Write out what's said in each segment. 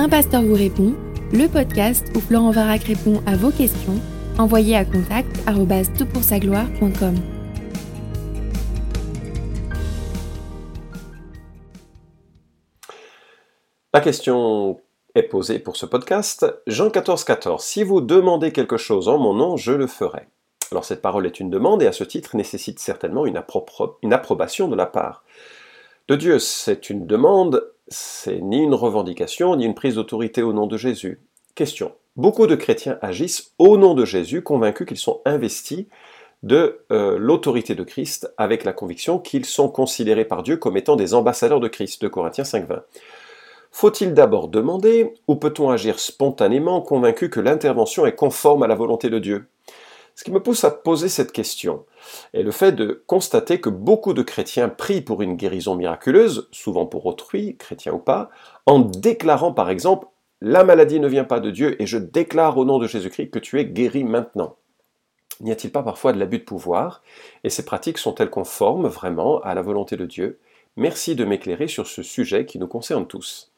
Un pasteur vous répond, le podcast où Florent Varac répond à vos questions, envoyez à contact gloire.com La question est posée pour ce podcast. Jean 14, 14. Si vous demandez quelque chose en mon nom, je le ferai. Alors cette parole est une demande et à ce titre nécessite certainement une, une approbation de la part de Dieu. C'est une demande, c'est ni une revendication, ni une prise d'autorité au nom de Jésus. Question. Beaucoup de chrétiens agissent au nom de Jésus, convaincus qu'ils sont investis de euh, l'autorité de Christ, avec la conviction qu'ils sont considérés par Dieu comme étant des ambassadeurs de Christ, de Corinthiens 5.20. Faut-il d'abord demander, ou peut-on agir spontanément, convaincu que l'intervention est conforme à la volonté de Dieu? Ce qui me pousse à poser cette question est le fait de constater que beaucoup de chrétiens prient pour une guérison miraculeuse, souvent pour autrui, chrétien ou pas, en déclarant par exemple La maladie ne vient pas de Dieu et je déclare au nom de Jésus-Christ que tu es guéri maintenant. N'y a-t-il pas parfois de l'abus de pouvoir Et ces pratiques sont-elles conformes vraiment à la volonté de Dieu? Merci de m'éclairer sur ce sujet qui nous concerne tous.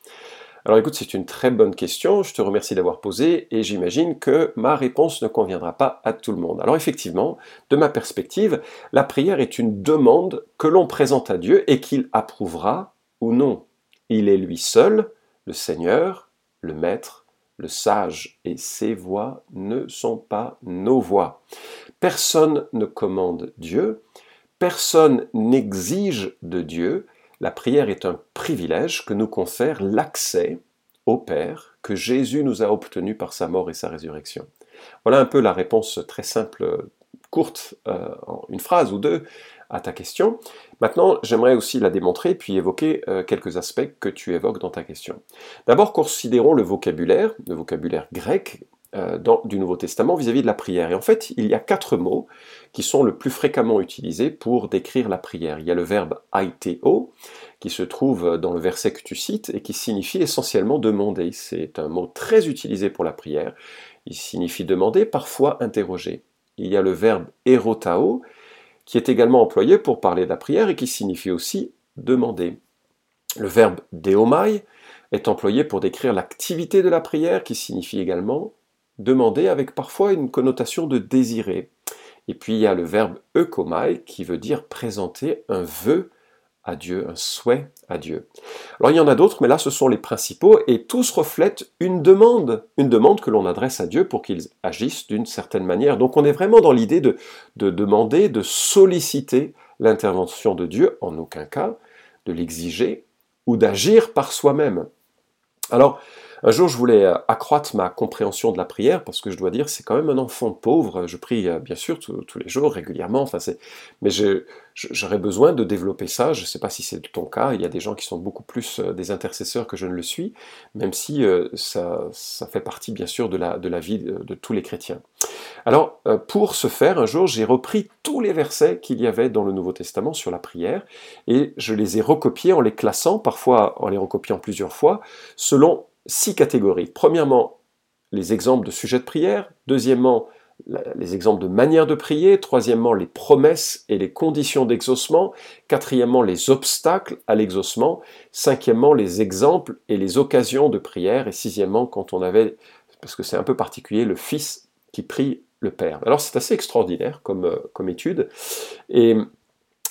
Alors écoute, c'est une très bonne question, je te remercie d'avoir posé et j'imagine que ma réponse ne conviendra pas à tout le monde. Alors effectivement, de ma perspective, la prière est une demande que l'on présente à Dieu et qu'il approuvera ou non. Il est lui seul, le Seigneur, le Maître, le sage, et ses voix ne sont pas nos voix. Personne ne commande Dieu, personne n'exige de Dieu, la prière est un privilège que nous confère l'accès au Père que Jésus nous a obtenu par sa mort et sa résurrection. Voilà un peu la réponse très simple, courte, euh, une phrase ou deux, à ta question. Maintenant, j'aimerais aussi la démontrer puis évoquer euh, quelques aspects que tu évoques dans ta question. D'abord, considérons le vocabulaire, le vocabulaire grec euh, du Nouveau Testament vis-à-vis de la prière. Et en fait, il y a quatre mots qui sont le plus fréquemment utilisés pour décrire la prière. Il y a le verbe aiteo, qui se trouve dans le verset que tu cites et qui signifie essentiellement demander. C'est un mot très utilisé pour la prière. Il signifie demander, parfois interroger. Il y a le verbe erotao, qui est également employé pour parler de la prière et qui signifie aussi demander. Le verbe deomai est employé pour décrire l'activité de la prière, qui signifie également demander avec parfois une connotation de désirer. Et puis il y a le verbe eukomai qui veut dire présenter un vœu à Dieu, un souhait à Dieu. Alors il y en a d'autres, mais là ce sont les principaux et tous reflètent une demande, une demande que l'on adresse à Dieu pour qu'il agisse d'une certaine manière. Donc on est vraiment dans l'idée de, de demander, de solliciter l'intervention de Dieu, en aucun cas de l'exiger ou d'agir par soi-même. Alors, un jour, je voulais euh, accroître ma compréhension de la prière, parce que je dois dire, c'est quand même un enfant pauvre. Je prie, euh, bien sûr, tous les jours, régulièrement. Enfin, mais j'aurais besoin de développer ça. Je ne sais pas si c'est ton cas. Il y a des gens qui sont beaucoup plus euh, des intercesseurs que je ne le suis, même si ça, fait partie, bien sûr, de la, de la vie de, tous les chrétiens. Alors, pour ce faire, un jour, j'ai repris tous les versets qu'il y avait dans le Nouveau Testament sur la prière, et je les ai recopiés en les classant, parfois en les recopiant plusieurs fois, selon six catégories. Premièrement, les exemples de sujets de prière. Deuxièmement, les exemples de manière de prier. Troisièmement, les promesses et les conditions d'exaucement. Quatrièmement, les obstacles à l'exaucement. Cinquièmement, les exemples et les occasions de prière. Et sixièmement, quand on avait, parce que c'est un peu particulier, le Fils qui prie le Père. Alors c'est assez extraordinaire comme, euh, comme étude. Et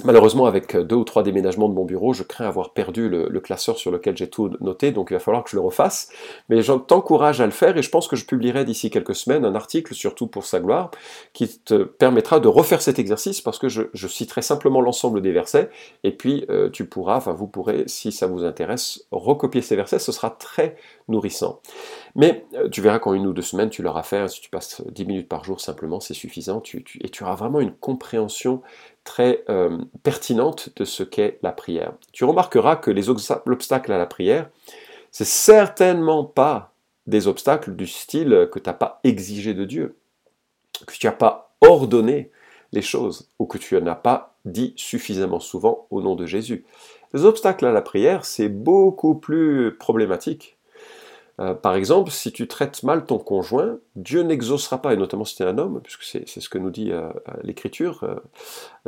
Malheureusement, avec deux ou trois déménagements de mon bureau, je crains avoir perdu le, classeur sur lequel j'ai tout noté, donc il va falloir que je le refasse. Mais je t'encourage à le faire et je pense que je publierai d'ici quelques semaines un article, surtout pour sa gloire, qui te permettra de refaire cet exercice parce que je, citerai simplement l'ensemble des versets et puis euh, tu pourras, enfin vous pourrez, si ça vous intéresse, recopier ces versets. Ce sera très nourrissant. Mais euh, tu verras qu'en une ou deux semaines, tu l'auras fait. Si tu passes 10 minutes par jour simplement, c'est suffisant. et tu auras vraiment une compréhension très euh, pertinente de ce qu'est la prière. Tu remarqueras que les obstacles à la prière, c'est certainement pas des obstacles du style que tu n'as pas exigé de Dieu, que tu n'as pas ordonné les choses ou que tu n'as pas dit suffisamment souvent au nom de Jésus. Les obstacles à la prière, c'est beaucoup plus problématique euh, par exemple, si tu traites mal ton conjoint, Dieu n'exaucera pas, et notamment si tu es un homme, puisque c'est ce que nous dit euh, l'Écriture, euh,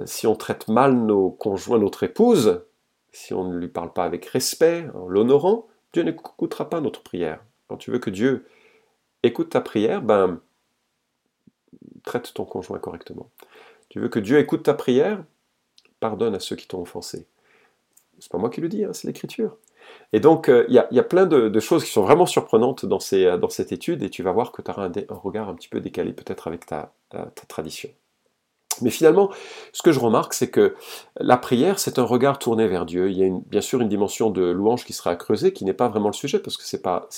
si on traite mal nos conjoints, notre épouse, si on ne lui parle pas avec respect, en l'honorant, Dieu n'écoutera pas notre prière. Quand tu veux que Dieu écoute ta prière, ben, traite ton conjoint correctement. Tu veux que Dieu écoute ta prière, pardonne à ceux qui t'ont offensé. C'est pas moi qui le dis, hein, c'est l'Écriture. Et donc, euh, il y, a plein de, choses qui sont vraiment surprenantes dans, ces, dans cette étude, et tu vas voir que tu auras un, regard un petit peu décalé peut-être avec ta tradition. Mais finalement, ce que je remarque, c'est que la prière, c'est un regard tourné vers Dieu. Il y a bien sûr une dimension de louange qui sera à creuser, qui n'est pas vraiment le sujet, parce que c'est pas.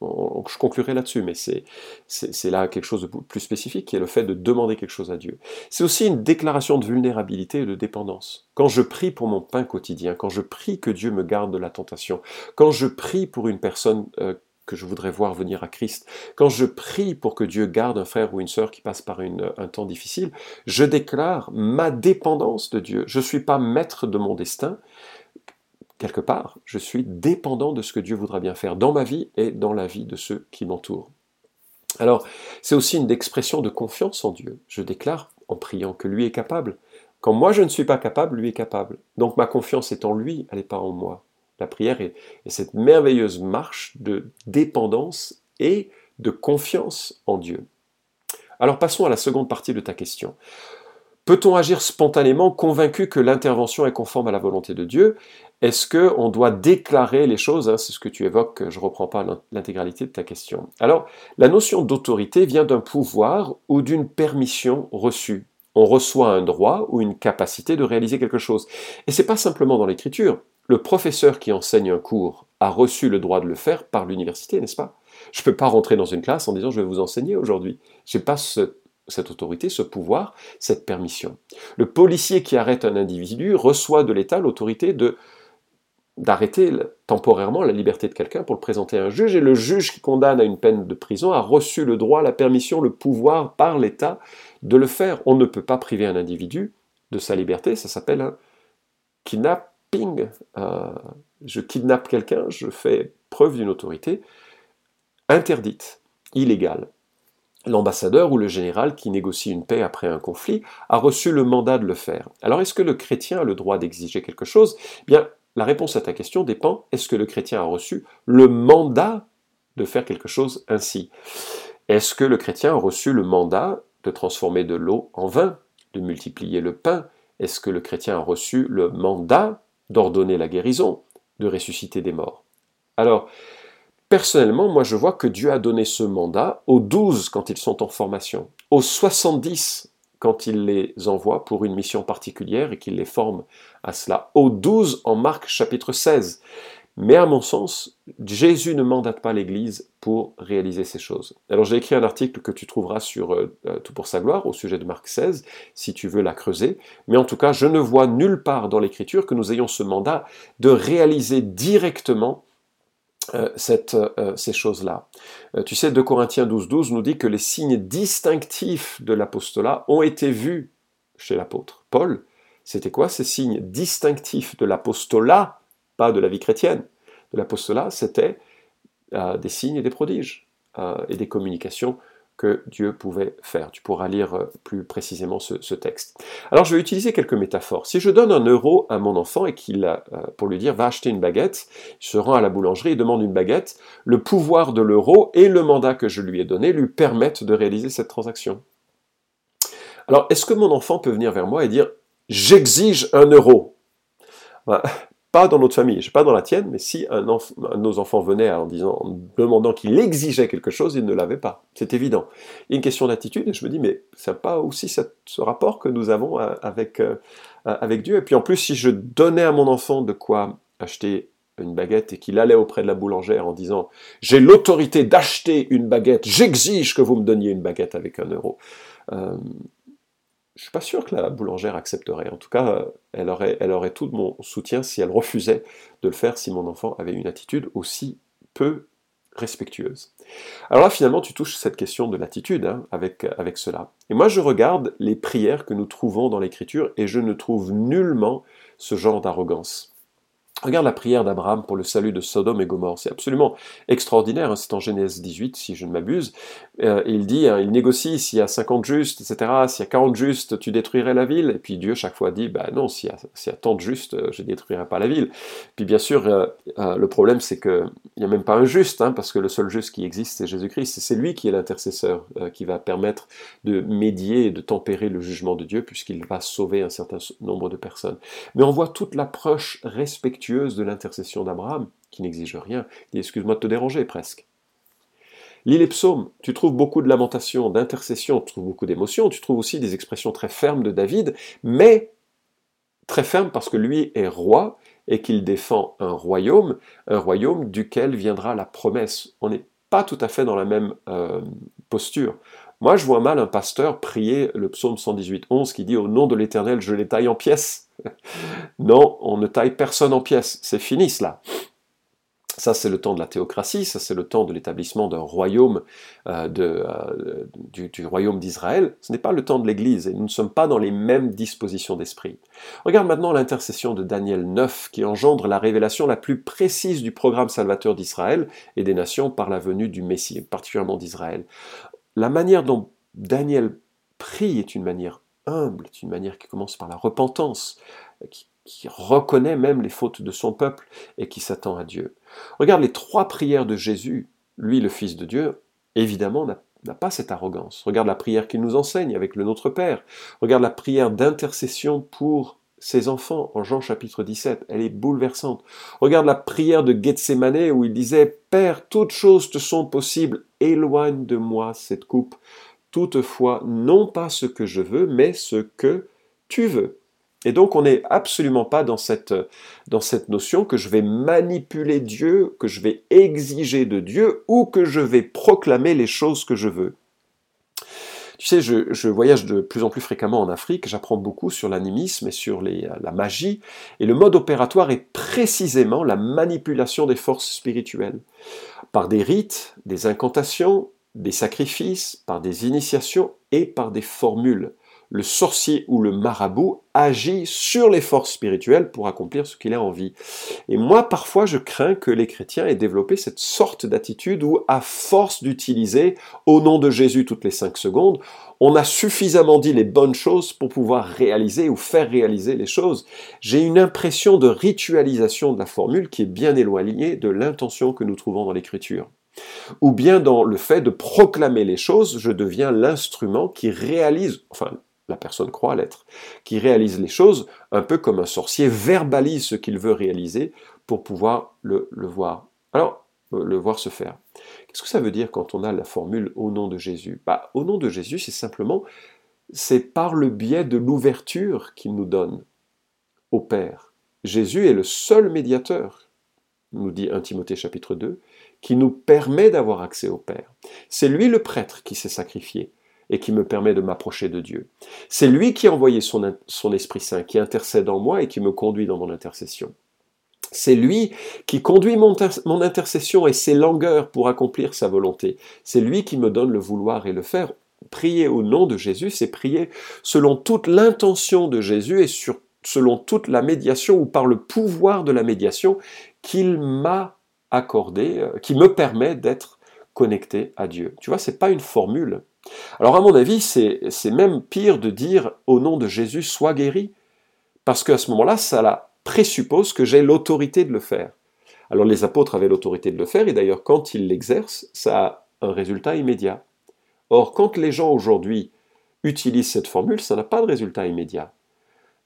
Je conclurai là-dessus, mais c'est là quelque chose de plus spécifique, qui est le fait de demander quelque chose à Dieu. C'est aussi une déclaration de vulnérabilité et de dépendance. Quand je prie pour mon pain quotidien, quand je prie que Dieu me garde de la tentation, quand je prie pour une personne euh, que je voudrais voir venir à Christ, quand je prie pour que Dieu garde un frère ou une sœur qui passe par un temps difficile, je déclare ma dépendance de Dieu. Je ne suis pas maître de mon destin. Quelque part, je suis dépendant de ce que Dieu voudra bien faire dans ma vie et dans la vie de ceux qui m'entourent. Alors, c'est aussi une expression de confiance en Dieu. Je déclare en priant que lui est capable. Quand moi je ne suis pas capable, lui est capable. Donc ma confiance est en lui, elle n'est pas en moi. La prière est, cette merveilleuse marche de dépendance et de confiance en Dieu. Alors passons à la seconde partie de ta question. Peut-on agir spontanément convaincu que l'intervention est conforme à la volonté de Dieu? Est-ce qu'on doit déclarer les choses? Hein, C'est ce que tu évoques, je ne reprends pas l'intégralité de ta question. Alors, la notion d'autorité vient d'un pouvoir ou d'une permission reçue. On reçoit un droit ou une capacité de réaliser quelque chose. Et ce n'est pas simplement dans l'écriture. Le professeur qui enseigne un cours a reçu le droit de le faire par l'université, n'est-ce pas? Je ne peux pas rentrer dans une classe en disant je vais vous enseigner aujourd'hui. Je n'ai pas cette autorité, ce pouvoir, cette permission. Le policier qui arrête un individu reçoit de l'État l'autorité d'arrêter temporairement la liberté de quelqu'un pour le présenter à un juge, et le juge qui condamne à une peine de prison a reçu le droit, la permission, le pouvoir par l'État de le faire. On ne peut pas priver un individu de sa liberté, ça s'appelle un kidnap ping, euh, je kidnappe quelqu'un, je fais preuve d'une autorité interdite, illégale. L'ambassadeur ou le général qui négocie une paix après un conflit a reçu le mandat de le faire. Alors est-ce que le chrétien a le droit d'exiger quelque chose? Eh Bien, la réponse à ta question dépend, est-ce que le chrétien a reçu le mandat de faire quelque chose ainsi? Est-ce que le chrétien a reçu le mandat de transformer de l'eau en vin, de multiplier le pain? Est-ce que le chrétien a reçu le mandat d'ordonner la guérison, de ressusciter des morts? Alors, personnellement, moi je vois que Dieu a donné ce mandat aux douze quand ils sont en formation, aux 70 quand il les envoie pour une mission particulière et qu'il les forme à cela, aux douze en Marc chapitre 16. Mais à mon sens, Jésus ne mandate pas l'Église pour réaliser ces choses. Alors j'ai écrit un article que tu trouveras sur euh, euh, Tout pour sa gloire au sujet de Marc 16, si tu veux la creuser. Mais en tout cas, je ne vois nulle part dans l'Écriture que nous ayons ce mandat de réaliser directement euh, cette, ces choses-là. tu sais, 2 Corinthiens 12, 12 nous dit que les signes distinctifs de l'apostolat ont été vus chez l'apôtre. Paul, c'était quoi ces signes distinctifs de l'apostolat pas de la vie chrétienne? De l'apostolat, c'était euh, des signes et des prodiges euh, et des communications que Dieu pouvait faire. Tu pourras lire euh, plus précisément ce, texte. Alors je vais utiliser quelques métaphores. Si je donne un euro à mon enfant et qu'il, pour lui dire va acheter une baguette, il se rend à la boulangerie et demande une baguette, le pouvoir de l'euro et le mandat que je lui ai donné lui permettent de réaliser cette transaction. Alors est-ce que mon enfant peut venir vers moi et dire j'exige un euro? Ben, pas dans notre famille, je pas dans la tienne, mais si un, de nos enfants venait en disant, en demandant qu'il exigeait quelque chose, il ne l'avait pas. C'est évident. Une question d'attitude, et je me dis, mais c'est pas aussi ce rapport que nous avons euh, avec, euh, avec Dieu. Et puis en plus, si je donnais à mon enfant de quoi acheter une baguette et qu'il allait auprès de la boulangère en disant j'ai l'autorité d'acheter une baguette, j'exige que vous me donniez une baguette avec un euro. Euh, je suis pas sûr que la boulangère accepterait. En tout cas, elle aurait, elle aurait tout mon soutien si elle refusait de le faire si mon enfant avait une attitude aussi peu respectueuse. Alors là, finalement, tu touches cette question de l'attitude hein, avec, avec cela. Et moi, je regarde les prières que nous trouvons dans l'Écriture et je ne trouve nullement ce genre d'arrogance. Regarde la prière d'Abraham pour le salut de Sodome et Gomorre. C'est absolument extraordinaire. Hein. C'est en Genèse 18, si je ne m'abuse. Euh, il dit, hein, il négocie s'il y a 50 justes, etc. S'il y a 40 justes, tu détruirais la ville. Et puis Dieu, chaque fois, dit, bah non, s'il y, a, tant de justes, euh, je ne détruirai pas la ville. Puis bien sûr, euh, le problème, c'est qu'il n'y a même pas un juste, hein, parce que le seul juste qui existe, c'est Jésus-Christ. C'est lui qui est l'intercesseur, qui va permettre de médier et de tempérer le jugement de Dieu, puisqu'il va sauver un certain nombre de personnes. Mais on voit toute l'approche respectueuse de l'intercession d'Abraham, qui n'exige rien, dit excuse-moi de te déranger presque. Lis les psaumes, tu trouves beaucoup de lamentations, d'intercessions, tu trouves beaucoup d'émotions, tu trouves aussi des expressions très fermes de David, mais très fermes parce que lui est roi et qu'il défend un royaume, un royaume duquel viendra la promesse. On n'est pas tout à fait dans la même euh, posture. Moi, je vois mal un pasteur prier le psaume 118, 11 qui dit Au nom de l'Éternel, je les taille en pièces. non, on ne taille personne en pièces. C'est fini cela. Ça, c'est le temps de la théocratie, ça, c'est le temps de l'établissement d'un royaume, euh, euh, du, du, royaume d'Israël. Ce n'est pas le temps de l'Église, et nous ne sommes pas dans les mêmes dispositions d'esprit. Regarde maintenant l'intercession de Daniel 9, qui engendre la révélation la plus précise du programme salvateur d'Israël et des nations par la venue du Messie, particulièrement d'Israël. La manière dont Daniel prie est une manière humble, est une manière qui commence par la repentance, qui, reconnaît même les fautes de son peuple et qui s'attend à Dieu. Regarde les trois prières de Jésus, lui le Fils de Dieu, évidemment n'a pas cette arrogance. Regarde la prière qu'il nous enseigne avec le Notre Père. Regarde la prière d'intercession pour ses enfants en Jean chapitre 17. Elle est bouleversante. Regarde la prière de Gethsemane où il disait Père, toutes choses te sont possibles, éloigne de moi cette coupe. Toutefois, non pas ce que je veux, mais ce que tu veux. Et donc on n'est absolument pas dans cette, dans cette notion que je vais manipuler Dieu, que je vais exiger de Dieu ou que je vais proclamer les choses que je veux. Tu sais, je, voyage de plus en plus fréquemment en Afrique, j'apprends beaucoup sur l'animisme et sur la magie, et le mode opératoire est précisément la manipulation des forces spirituelles, par des rites, des incantations, des sacrifices, par des initiations et par des formules le sorcier ou le marabout agit sur les forces spirituelles pour accomplir ce qu'il a envie. Et moi, parfois, je crains que les chrétiens aient développé cette sorte d'attitude où, à force d'utiliser au nom de Jésus toutes les cinq secondes, on a suffisamment dit les bonnes choses pour pouvoir réaliser ou faire réaliser les choses. J'ai une impression de ritualisation de la formule qui est bien éloignée de l'intention que nous trouvons dans l'écriture ou bien dans le fait de proclamer les choses, je deviens l'instrument qui réalise, enfin la personne croit l'être, qui réalise les choses un peu comme un sorcier verbalise ce qu'il veut réaliser pour pouvoir le, voir. Alors, euh, le voir se faire. Qu'est-ce que ça veut dire quand on a la formule au nom de Jésus? Bah, Au nom de Jésus, c'est simplement, c'est par le biais de l'ouverture qu'il nous donne au Père. Jésus est le seul médiateur, nous dit 1 Timothée chapitre 2, qui nous permet d'avoir accès au Père. C'est lui le prêtre qui s'est sacrifié et qui me permet de m'approcher de Dieu. C'est lui qui a envoyé son, Esprit Saint, qui intercède en moi et qui me conduit dans mon intercession. C'est lui qui conduit mon, mon, intercession et ses langueurs pour accomplir sa volonté. C'est lui qui me donne le vouloir et le faire. Prier au nom de Jésus, c'est prier selon toute l'intention de Jésus et sur, selon toute la médiation ou par le pouvoir de la médiation qu'il m'a accordé, euh, qui me permet d'être connecté à Dieu. Tu vois, c'est pas une formule, alors à mon avis, c'est même pire de dire au nom de Jésus, sois guéri, parce qu'à ce moment-là, ça présuppose que j'ai l'autorité de le faire. Alors les apôtres avaient l'autorité de le faire, et d'ailleurs quand ils l'exercent, ça a un résultat immédiat. Or, quand les gens aujourd'hui utilisent cette formule, ça n'a pas de résultat immédiat.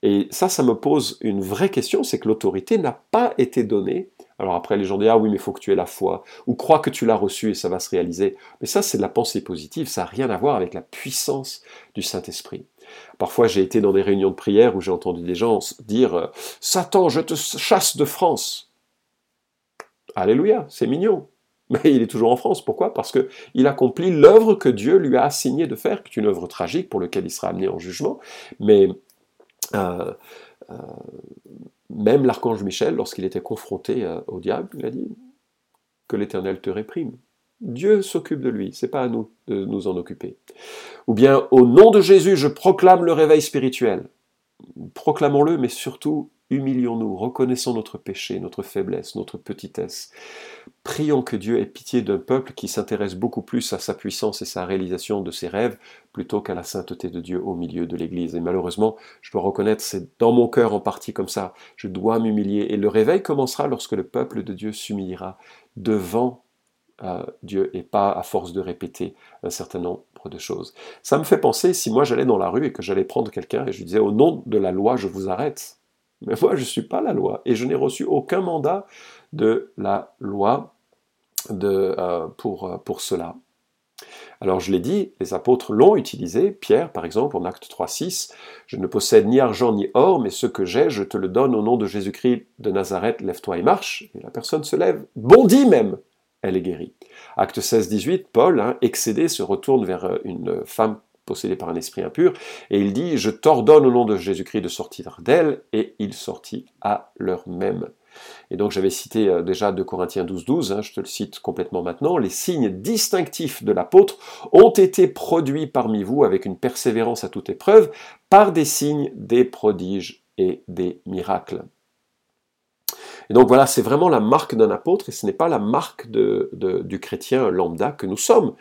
Et ça, ça me pose une vraie question, c'est que l'autorité n'a pas été donnée alors après, les gens disent Ah oui, mais il faut que tu aies la foi, ou crois que tu l'as reçu et ça va se réaliser. Mais ça, c'est de la pensée positive, ça n'a rien à voir avec la puissance du Saint-Esprit. Parfois, j'ai été dans des réunions de prière où j'ai entendu des gens dire Satan, je te chasse de France. Alléluia, c'est mignon. Mais il est toujours en France. Pourquoi? Parce qu'il accomplit l'œuvre que Dieu lui a assigné de faire, qui est une œuvre tragique pour laquelle il sera amené en jugement. Mais euh, euh, même l'archange Michel, lorsqu'il était confronté euh, au diable, il a dit que l'Éternel te réprime. Dieu s'occupe de lui, c'est pas à nous de nous en occuper. Ou bien, au nom de Jésus, je proclame le réveil spirituel. Proclamons-le, mais surtout, humilions-nous, reconnaissons notre péché, notre faiblesse, notre petitesse. Prions que Dieu ait pitié d'un peuple qui s'intéresse beaucoup plus à sa puissance et sa réalisation de ses rêves plutôt qu'à la sainteté de Dieu au milieu de l'Église. Et malheureusement, je dois reconnaître, c'est dans mon cœur en partie comme ça. Je dois m'humilier. Et le réveil commencera lorsque le peuple de Dieu s'humiliera devant euh, Dieu et pas à force de répéter un certain nombre de choses. Ça me fait penser si moi j'allais dans la rue et que j'allais prendre quelqu'un et je disais au nom de la loi je vous arrête. Mais moi je ne suis pas la loi et je n'ai reçu aucun mandat de la loi euh, pour, euh, pour cela. Alors je l'ai dit, les apôtres l'ont utilisé, Pierre par exemple en acte 3.6, je ne possède ni argent ni or, mais ce que j'ai, je te le donne au nom de Jésus-Christ de Nazareth, lève-toi et marche. Et la personne se lève, bondit même, elle est guérie. Acte 16, 18, Paul, hein, excédé, se retourne vers euh, une femme possédée par un esprit impur, et il dit, je t'ordonne au nom de Jésus-Christ de sortir d'elle, et il sortit à l'heure même. Et donc j'avais cité euh, déjà de Corinthiens 12, 12, hein, je te le cite complètement maintenant, les signes distinctifs de l'apôtre ont été produits parmi vous avec une persévérance à toute épreuve, par des signes, des prodiges et des miracles. Et donc voilà, c'est vraiment la marque d'un apôtre et ce n'est pas la marque du chrétien lambda que nous sommes.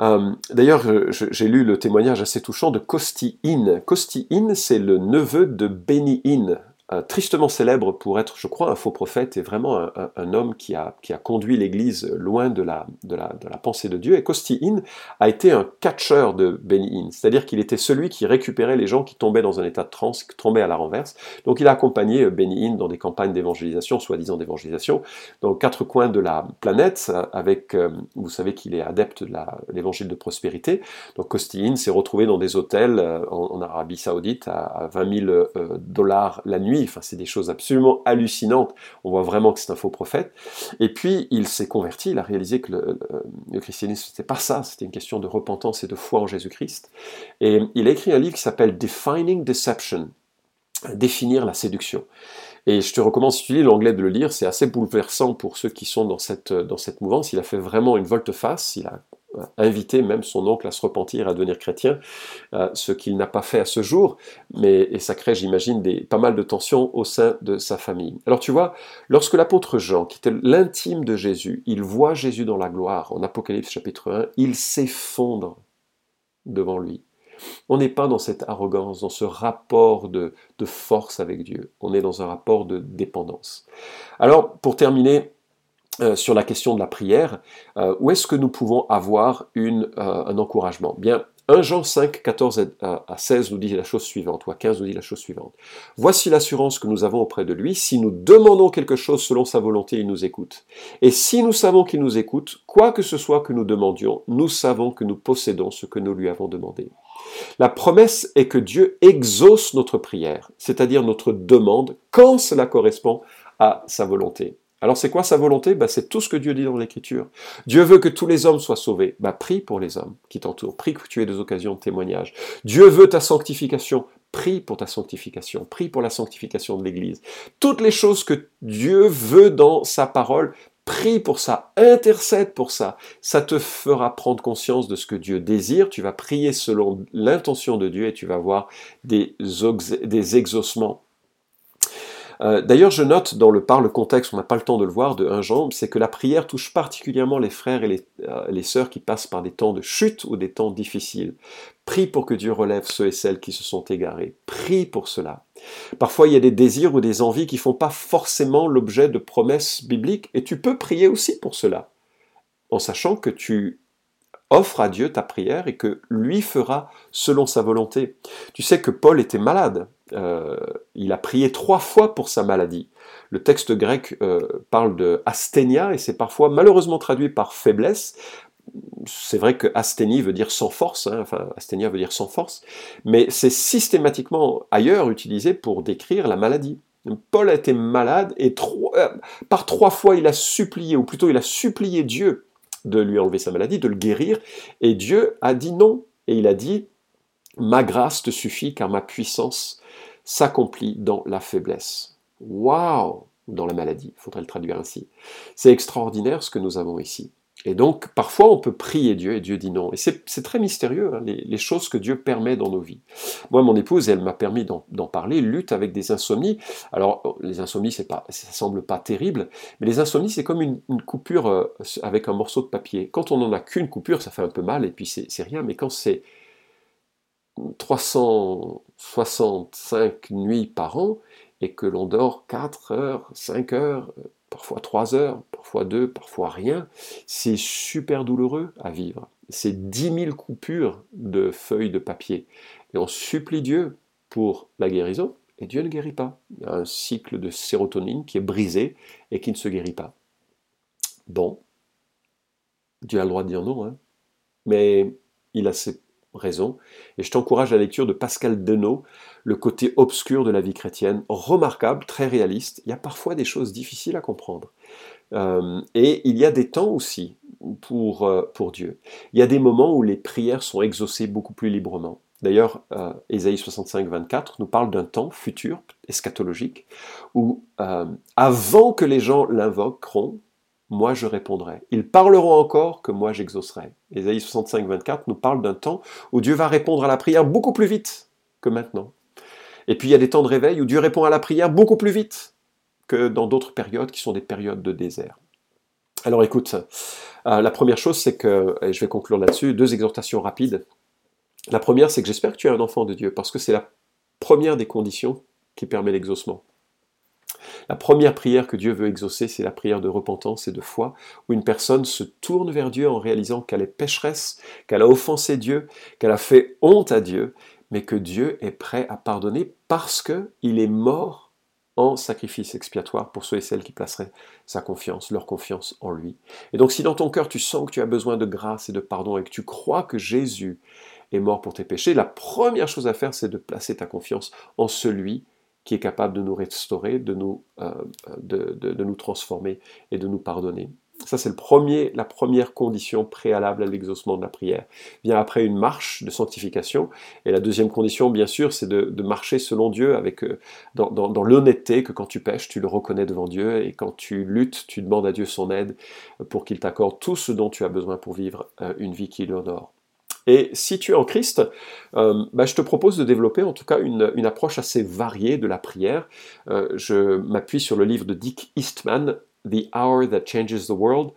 Euh, d'ailleurs, j'ai lu le témoignage assez touchant de Kosti In. Kosti In, c'est le neveu de Benny In, tristement célèbre pour être, je crois, un faux prophète et vraiment un, homme qui a, qui a conduit l'Église loin de la, de, la, pensée de Dieu. Et Kosti In a été un catcheur de Benny Hinn, c'est-à-dire qu'il était celui qui récupérait les gens qui tombaient dans un état de transe, qui tombaient à la renverse. Donc il a accompagné euh, Benny Hinn dans des campagnes d'évangélisation, soi-disant d'évangélisation, dans quatre coins de la planète, avec, euh, vous savez qu'il est adepte de l'évangile de prospérité. Donc Kosti In s'est retrouvé dans des hôtels euh, en, Arabie Saoudite à, 20 000 dollars la nuit Enfin, c'est des choses absolument hallucinantes. On voit vraiment que c'est un faux prophète. Et puis, il s'est converti. Il a réalisé que le, christianisme, c'était pas ça. C'était une question de repentance et de foi en Jésus-Christ. Et il a écrit un livre qui s'appelle Defining Deception. Définir la séduction. Et je te recommande, si tu lis l'anglais, de le lire. C'est assez bouleversant pour ceux qui sont dans cette, dans cette mouvance. Il a fait vraiment une volte-face. Il a inviter même son oncle à se repentir, à devenir chrétien, euh, ce qu'il n'a pas fait à ce jour, mais et ça crée, j'imagine, pas mal de tensions au sein de sa famille. Alors tu vois, lorsque l'apôtre Jean, qui était l'intime de Jésus, il voit Jésus dans la gloire, en Apocalypse chapitre 1, il s'effondre devant lui. On n'est pas dans cette arrogance, dans ce rapport de force avec Dieu, on est dans un rapport de dépendance. Alors, pour terminer, euh, sur la question de la prière, euh, où est-ce que nous pouvons avoir euh, un encouragement? Bien, 1 Jean 5, 14 à 16 nous dit la chose suivante, ou à 15 nous dit la chose suivante. Voici l'assurance que nous avons auprès de lui, si nous demandons quelque chose selon sa volonté, il nous écoute. Et si nous savons qu'il nous écoute, quoi que ce soit que nous demandions, nous savons que nous possédons ce que nous lui avons demandé. La promesse est que Dieu exauce notre prière, c'est-à-dire notre demande, quand cela correspond à sa volonté. Alors c'est quoi sa volonté? Bah, C'est tout ce que Dieu dit dans l'Écriture. Dieu veut que tous les hommes soient sauvés. Bah, prie pour les hommes qui t'entourent. Prie que tu aies des occasions de témoignage. Dieu veut ta sanctification. Prie pour ta sanctification. Prie pour la sanctification de l'Église. Toutes les choses que Dieu veut dans sa parole, prie pour ça, intercède pour ça. Ça te fera prendre conscience de ce que Dieu désire. Tu vas prier selon l'intention de Dieu et tu vas voir des, des exaucements euh, d'ailleurs, je note dans le par le contexte, on n'a pas le temps de le voir, de un Jean, c'est que la prière touche particulièrement les frères et les, euh, les sœurs qui passent par des temps de chute ou des temps difficiles. Prie pour que Dieu relève ceux et celles qui se sont égarés. Prie pour cela. Parfois, il y a des désirs ou des envies qui font pas forcément l'objet de promesses bibliques, et tu peux prier aussi pour cela, en sachant que tu offres à Dieu ta prière et que lui fera selon sa volonté. Tu sais que Paul était malade. Euh, il a prié trois fois pour sa maladie. Le texte grec euh, parle de asthénia et c'est parfois malheureusement traduit par faiblesse. C'est vrai que asthénie veut dire sans force, hein, enfin asthénia veut dire sans force, mais c'est systématiquement ailleurs utilisé pour décrire la maladie. Paul a été malade et euh, par trois fois il a supplié, ou plutôt il a supplié Dieu de lui enlever sa maladie, de le guérir, et Dieu a dit non, et il a dit, ma grâce te suffit car ma puissance s'accomplit dans la faiblesse. Waouh Dans la maladie, faudrait le traduire ainsi. C'est extraordinaire ce que nous avons ici. Et donc, parfois, on peut prier Dieu et Dieu dit non. Et c'est très mystérieux, hein, les, choses que Dieu permet dans nos vies. Moi, mon épouse, elle m'a permis d'en parler, lutte avec des insomnies. Alors, les insomnies, c'est pas, ça semble pas terrible, mais les insomnies, c'est comme une, coupure euh, avec un morceau de papier. Quand on n'en a qu'une coupure, ça fait un peu mal, et puis c'est rien, mais quand c'est 365 nuits par an, et que l'on dort 4 heures, 5 heures, parfois 3 heures, parfois 2, parfois rien, c'est super douloureux à vivre. C'est 10 000 coupures de feuilles de papier. Et on supplie Dieu pour la guérison, et Dieu ne guérit pas. Il y a un cycle de sérotonine qui est brisé et qui ne se guérit pas. Bon, Dieu a le droit de dire non, hein. mais il a ses raison. Et je t'encourage à la lecture de Pascal Denot, Le côté obscur de la vie chrétienne, remarquable, très réaliste. Il y a parfois des choses difficiles à comprendre. Euh, et il y a des temps aussi pour, euh, pour Dieu. Il y a des moments où les prières sont exaucées beaucoup plus librement. D'ailleurs, euh, Ésaïe 65, 24 nous parle d'un temps futur, eschatologique, où avant que les gens l'invoqueront, moi je répondrai. Ils parleront encore que moi j'exaucerai. Ésaïe 65, 24 nous parle d'un temps où Dieu va répondre à la prière beaucoup plus vite que maintenant. Et puis il y a des temps de réveil où Dieu répond à la prière beaucoup plus vite que dans d'autres périodes qui sont des périodes de désert. Alors écoute, euh, la première chose c'est que, et je vais conclure là-dessus, deux exhortations rapides. La première c'est que j'espère que tu es un enfant de Dieu parce que c'est la première des conditions qui permet l'exaucement. La première prière que Dieu veut exaucer, c'est la prière de repentance et de foi, où une personne se tourne vers Dieu en réalisant qu'elle est pécheresse, qu'elle a offensé Dieu, qu'elle a fait honte à Dieu, mais que Dieu est prêt à pardonner parce qu'il est mort en sacrifice expiatoire pour ceux et celles qui placeraient sa confiance, leur confiance en lui. Et donc si dans ton cœur tu sens que tu as besoin de grâce et de pardon et que tu crois que Jésus est mort pour tes péchés, la première chose à faire c'est de placer ta confiance en celui qui est capable de nous restaurer, de nous, euh, de, nous transformer et de nous pardonner. Ça, c'est la première condition préalable à l'exaucement de la prière. Vient après une marche de sanctification. Et la deuxième condition, bien sûr, c'est de, marcher selon Dieu, avec, euh, dans, dans l'honnêteté que quand tu pêches, tu le reconnais devant Dieu. Et quand tu luttes, tu demandes à Dieu son aide pour qu'il t'accorde tout ce dont tu as besoin pour vivre euh, une vie qui l'honore. Et si tu es en Christ, euh, bah, je te propose de développer en tout cas une, approche assez variée de la prière. Euh, je m'appuie sur le livre de Dick Eastman, The Hour That Changes the World.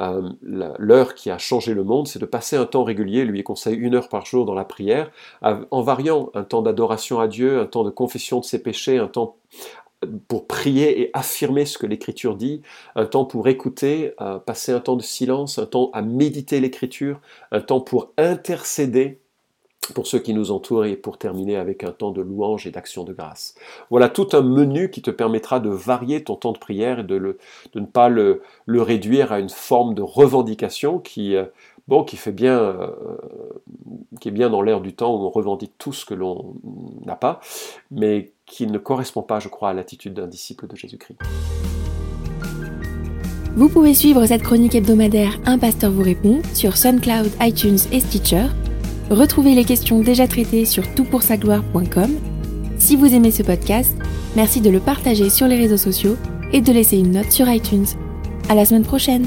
Euh, l'heure qui a changé le monde, c'est de passer un temps régulier, lui conseille une heure par jour dans la prière, en variant un temps d'adoration à Dieu, un temps de confession de ses péchés, un temps pour prier et affirmer ce que l'Écriture dit, un temps pour écouter, euh, passer un temps de silence, un temps à méditer l'Écriture, un temps pour intercéder pour ceux qui nous entourent et pour terminer avec un temps de louange et d'action de grâce. Voilà tout un menu qui te permettra de varier ton temps de prière et de, ne pas le, le, réduire à une forme de revendication qui, euh, bon, qui fait bien, euh, qui est bien dans l'air du temps où on revendique tout ce que l'on n'a pas, mais qui ne correspond pas, je crois, à l'attitude d'un disciple de Jésus-Christ. Vous pouvez suivre cette chronique hebdomadaire Un pasteur vous répond sur SoundCloud, iTunes et Stitcher. Retrouvez les questions déjà traitées sur toutpoursagloire.com. Si vous aimez ce podcast, merci de le partager sur les réseaux sociaux et de laisser une note sur iTunes. À la semaine prochaine!